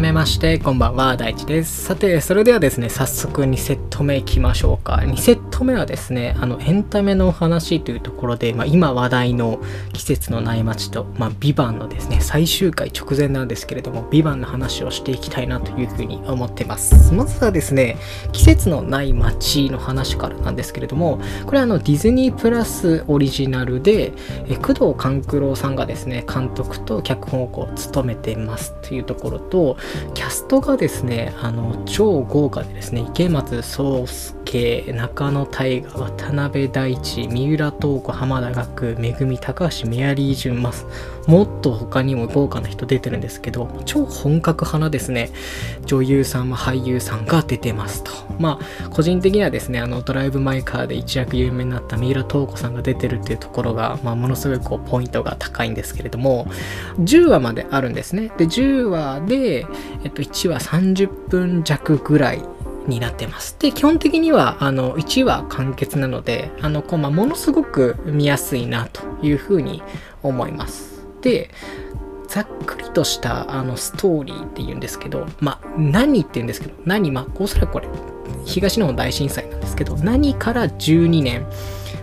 めましてこんばんは大地です。さてそれではですね早速2セット目いきましょうか。2セット目はですねあのエンタメの話というところで、まあ、今話題の季節のない街と、まあ、ビバンのですね最終回直前なんですけれどもビバンの話をしていきたいなというふうに思ってます。まずはですね季節のない街の話からなんですけれどもこれはあのディズニープラスオリジナルでえ工藤官九郎さんがですね監督と脚本をこう務めてますというところとキャストがですねあの超豪華でですね池松壮亮中野大河渡辺大地三浦透子浜田岳めぐみ高橋メアリージュンマスもっと他にも豪華な人出てるんですけど超本格派なですね女優さん俳優さんが出てますと。まあ個人的にはですねあのドライブ・マイ・カーで一躍有名になった三浦透子さんが出てるっていうところが、まあ、ものすごいこうポイントが高いんですけれども10話まであるんですね。で10話で、えっと、1話30分弱ぐらいになってます。で、基本的には、あの、1話完結なので、あの、こう、まあ、ものすごく見やすいなというふうに思います。で、ざっくりとしたあのストーリーっていうんですけど、まあ、何って言うんですけど、何、まあ、おそらくこれ、東日本大震災なんですけど、何から12年、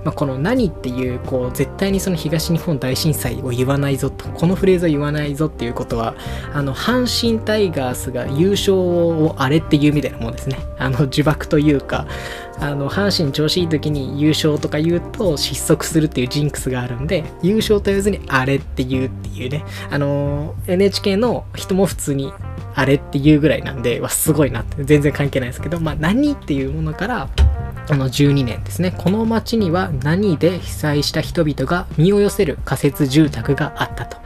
まあ、この何っていうこう絶対にその東日本大震災を言わないぞとこのフレーズを言わないぞっていうことはあの阪神タイガースが優勝をあれっていうみたいなもんですね。あの呪縛というかあの阪神調子いい時に優勝とか言うと失速するっていうジンクスがあるんで優勝と言わずにあれって言うっていうね。あの NHK の人も普通にあれっていうぐらいなんで、わ、すごいなって、全然関係ないですけど、まあ、何っていうものから、あの12年ですね。この町には何で被災した人々が身を寄せる仮設住宅があったと。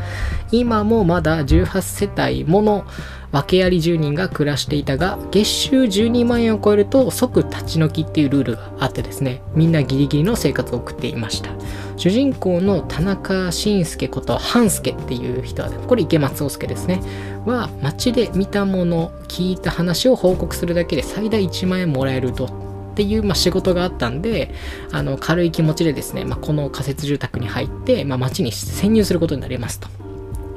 今もまだ18世帯もの訳あり住人が暮らしていたが、月収12万円を超えると即立ち退きっていうルールがあってですね、みんなギリギリの生活を送っていました。主人公の田中伸介こと半助っていう人は、これ池松壮介ですね、は街で見たもの、聞いた話を報告するだけで最大1万円もらえるとっていう、まあ、仕事があったんで、あの、軽い気持ちでですね、まあ、この仮設住宅に入って、まあ、町に潜入することになりますと。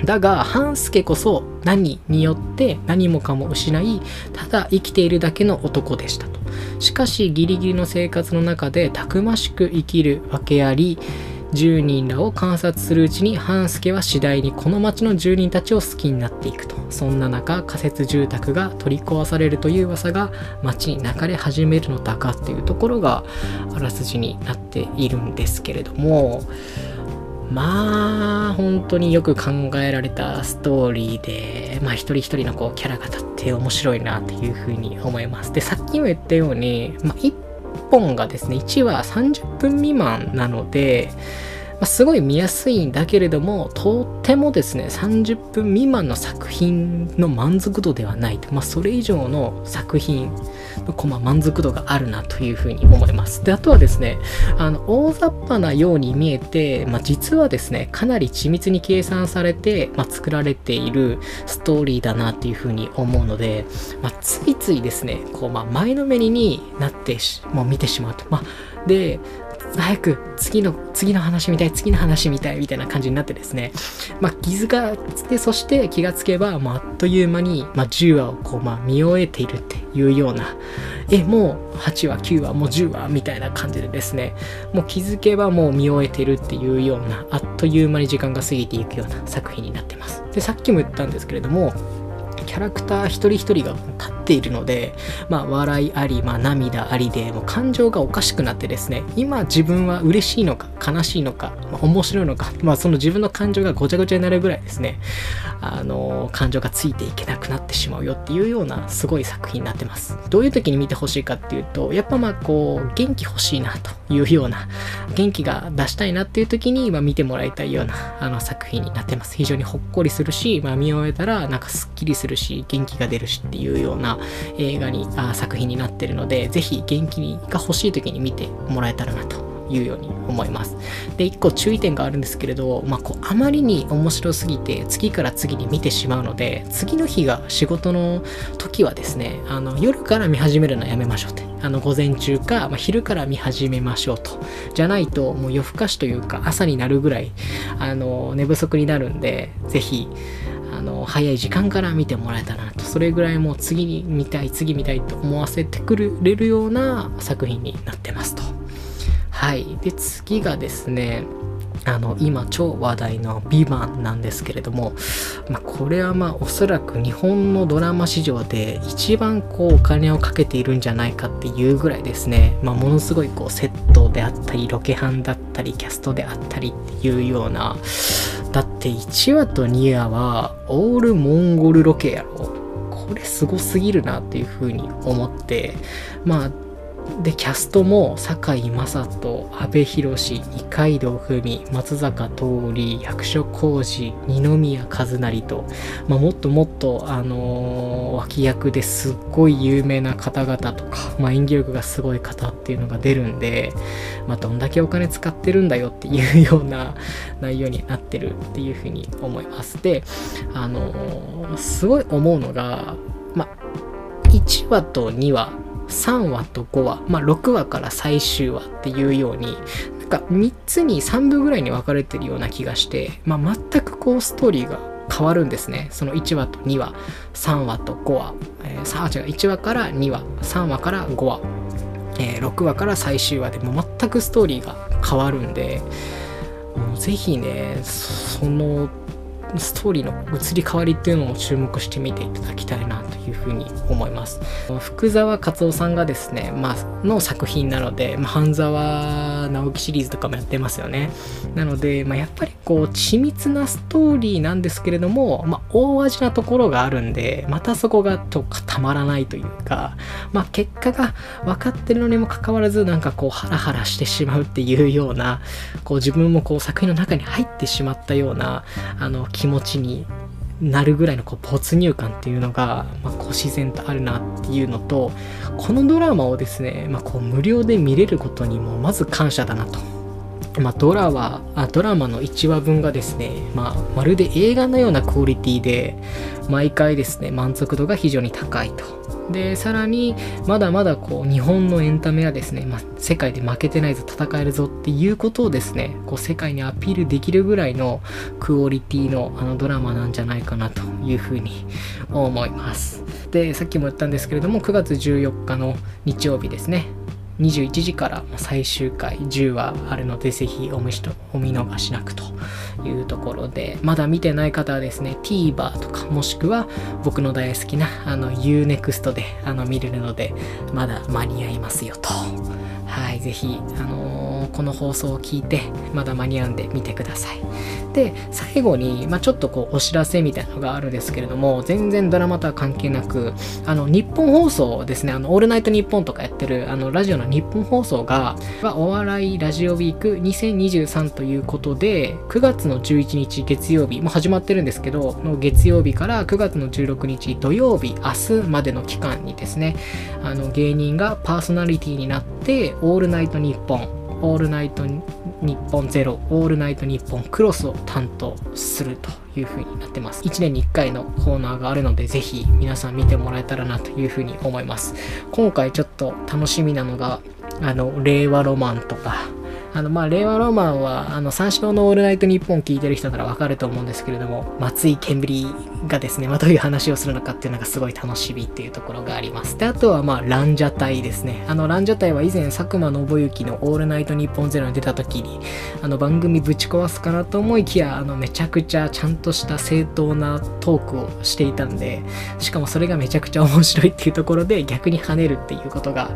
だが、半助こそ何によって何もかも失い、ただ生きているだけの男でしたと。しかし、ギリギリの生活の中でたくましく生きるわけあり、住人らを観察するうちに半助は次第にこの町の住人たちを好きになっていくと。そんな中仮設住宅が取り壊されるという噂が町に流れ始めるのだかっていうところがあらすじになっているんですけれども。まあ本当によく考えられたストーリーでまあ一人一人のこうキャラが立って面白いなっていうふうに思います。でさっきも言ったように、まあ、一本がですね1話30分未満なのであ、すごい見やすいんだけれども、とってもですね、30分未満の作品の満足度ではない。まあ、それ以上の作品の、まあ、満足度があるなというふうに思います。で、あとはですね、あの、大雑把なように見えて、まあ、実はですね、かなり緻密に計算されて、まあ、作られているストーリーだなっていうふうに思うので、まあ、ついついですね、こう、ま、前のめりになってもう見てしまうと。ま、で、早く次の、次の話みたい、次の話みたいみたいな感じになってですね、まあ、気づかつて、そして気がつけば、まあ、あっという間に、まあ、10話をこう、まあ、見終えているっていうような、え、もう8話、9話、もう10話みたいな感じでですね、もう気づけばもう見終えてるっていうような、あっという間に時間が過ぎていくような作品になってます。で、さっきも言ったんですけれども、キャラクター一人一人が立っているので、まあ、笑いあり、まあ、涙ありで、もう感情がおかしくなってですね、今自分は嬉しいのか、悲しいのか、まあ、面白いのか、まあ、その自分の感情がごちゃごちゃになるぐらいですね、あの、感情がついていけなくなってしまうよっていうような、すごい作品になってます。どういう時に見てほしいかっていうと、やっぱまあ、こう、元気欲しいなというような、元気が出したいなっていう時に、まあ、見てもらいたいような、あの、作品になってます。非常にほっこりするし、まあ、見終えたら、なんかすっきりするし、元気が出るしっていうような映画に、あ作品になってるので、ぜひ元気が欲しい時に見てもらえたらなというように思います。で、一個注意点があるんですけれど、まあ、こう、あまりに面白すぎて、次から次に見てしまうので、次の日が仕事の時はですね、あの、夜から見始めるのはやめましょうって。あの、午前中か、まあ、昼から見始めましょうと。じゃないと、もう夜更かしというか、朝になるぐらい、あの、寝不足になるんで、ぜひ、あの早い時間から見てもらえたらなとそれぐらいもう次に見たい次見たいと思わせてくれるような作品になってますと。はい。で次がですねあの今超話題の「ビバンなんですけれども、まあ、これはまあおそらく日本のドラマ史上で一番こうお金をかけているんじゃないかっていうぐらいですね、まあ、ものすごいこうセットであったりロケハンだったりキャストであったりっていうようなだって1話と2話はオールモンゴルロケやろ。これすごすぎるなっていうふうに思って。まあでキャストも堺雅人阿部寛二階堂ふみ松坂桃李役所広司二宮和也と、まあ、もっともっと、あのー、脇役ですっごい有名な方々とか、まあ、演技力がすごい方っていうのが出るんで、まあ、どんだけお金使ってるんだよっていうような内容になってるっていうふうに思います。であのー、すごい思うのがまあ1話と2話3話と5話、まあ、6話から最終話っていうようになんか3つに3部ぐらいに分かれてるような気がして、まあ、全くこうストーリーが変わるんですね。その1話と2話3話と5話、えー、違う1話から2話3話から5話、えー、6話から最終話でも全くストーリーが変わるんでぜひねそのストーリーの移り変わりっていうのも注目してみていただきたいなというふうに思います。福沢克夫さんがですね、まあの作品なので、まあ、半沢直樹シリーズとかもやってますよね。なので、まあ、やっぱりこう緻密なストーリーなんですけれども、まあ、大味なところがあるんでまたそこがとたまらないというか、まあ、結果が分かってるのにもかかわらずなんかこうハラハラしてしまうっていうようなこう自分もこう作品の中に入ってしまったようなあの気気持ちになるぐらいのこう没入感っていうのが、まあ、こう自然とあるなっていうのとこのドラマをですね、まあ、こう無料で見れることにもまず感謝だなと。まあ、ドラはあドラマの1話分がですね、まあ、まるで映画のようなクオリティで毎回ですね満足度が非常に高いと。でさらにまだまだこう日本のエンタメはですね、まあ、世界で負けてないぞ戦えるぞっていうことをですねこう世界にアピールできるぐらいのクオリティのあのドラマなんじゃないかなというふうに思います。でさっきも言ったんですけれども9月14日の日曜日ですね。21時から最終回10話あるのでぜひお見逃しなくというところでまだ見てない方はですね TVer とかもしくは僕の大好きなあの UNEXT であの見れるのでまだ間に合いますよと。はいぜひあのー、この放送を聞いてまだ間に合うんで見てください。で最後に、まあ、ちょっとこうお知らせみたいなのがあるんですけれども全然ドラマとは関係なくあの日本放送ですねあのオールナイトニッポンとかやってるあのラジオの日本放送がお笑いラジオウィーク2023ということで9月の11日月曜日もう始まってるんですけどの月曜日から9月の16日土曜日明日までの期間にですねあの芸人がパーソナリティになってオールナイトニッポンオールナイトニッポンゼロ、オールナイトニッポンクロスを担当するという風になってます。1年に1回のコーナーがあるので、ぜひ皆さん見てもらえたらなという風に思います。今回ちょっと楽しみなのが、あの、令和ロマンとか、あの、まあ、令和ロマンは、あの、三四郎のオールナイトニッポン聞いてる人ならわかると思うんですけれども、松井ケンブリがですね、まあ、どういう話をするのかっていうのがすごい楽しみっていうところがあります。で、あとは、まあ、ランジャタイですね。あの、ランジャタイは以前、佐久間信之のオールナイトニッポンゼロに出た時に、あの、番組ぶち壊すかなと思いきや、あの、めちゃくちゃちゃんとした正当なトークをしていたんで、しかもそれがめちゃくちゃ面白いっていうところで逆に跳ねるっていうことが、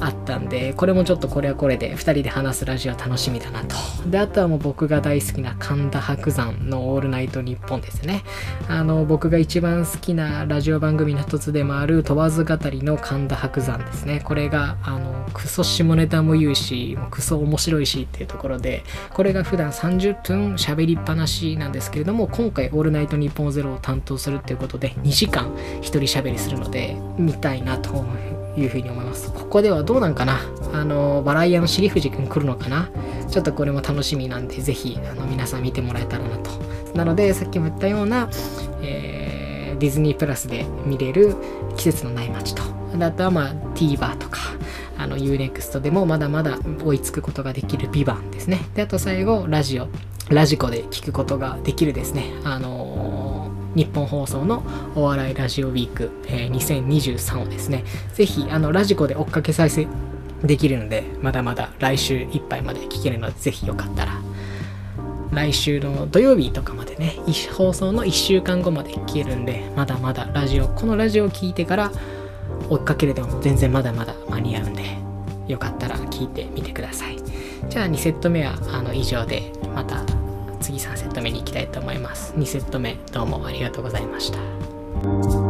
あったんで、これもちょっとこれはこれで2人で話すラジオ楽しみだなと。で、あとはもう僕が大好きな神田伯山のオールナイトニッポンですね。あの、僕が一番好きなラジオ番組の一つでもある問わず語りの神田伯山ですね。これが、あの、クソ下ネタも言うし、クソ面白いしっていうところで、これが普段30分喋りっぱなしなんですけれども、今回オールナイトニッポンゼロを担当するっていうことで、2時間一人喋りするので、見たいなと思います。いうふうに思います。ここではどうなんかな？あの、バライアの尻藤くん来るのかな？ちょっとこれも楽しみなんで、ぜひ、あの、皆さん見てもらえたらなと。なので、さっきも言ったような、えー、ディズニープラスで見れる季節のない街と。あとは、まあ、TVer とか、あの、UNEXT でもまだまだ追いつくことができるビバンですね。で、あと最後、ラジオ。ラジコで聞くことができるですね。あのー日本放送のお笑いラジオウィーク、えー2023をですね、ぜひ、あの、ラジコで追っかけ再生できるので、まだまだ来週いっぱいまで聞けるので、ぜひよかったら、来週の土曜日とかまでね、放送の1週間後まで聞けるんで、まだまだラジオ、このラジオを聞いてから追っかけるでも全然まだまだ間に合うんで、よかったら聞いてみてください。じゃあ2セット目はあの以上で、また次3セット目に行きたいと思います。2セット目どうもありがとうございました。